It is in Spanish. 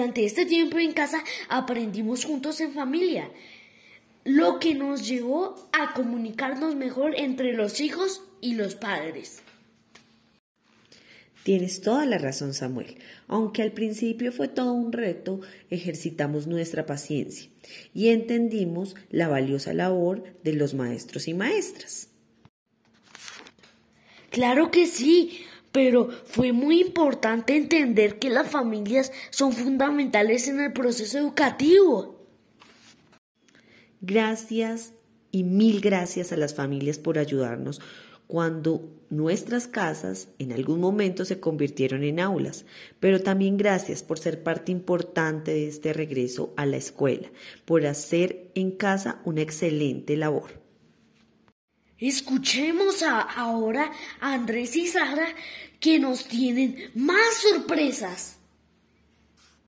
Durante este tiempo en casa aprendimos juntos en familia, lo que nos llevó a comunicarnos mejor entre los hijos y los padres. Tienes toda la razón, Samuel. Aunque al principio fue todo un reto, ejercitamos nuestra paciencia y entendimos la valiosa labor de los maestros y maestras. Claro que sí, pero fue muy importante entender que las familias son fundamentales en el proceso educativo. Gracias y mil gracias a las familias por ayudarnos cuando nuestras casas en algún momento se convirtieron en aulas, pero también gracias por ser parte importante de este regreso a la escuela, por hacer en casa una excelente labor. Escuchemos ahora a Andrés y Sara que nos tienen más sorpresas.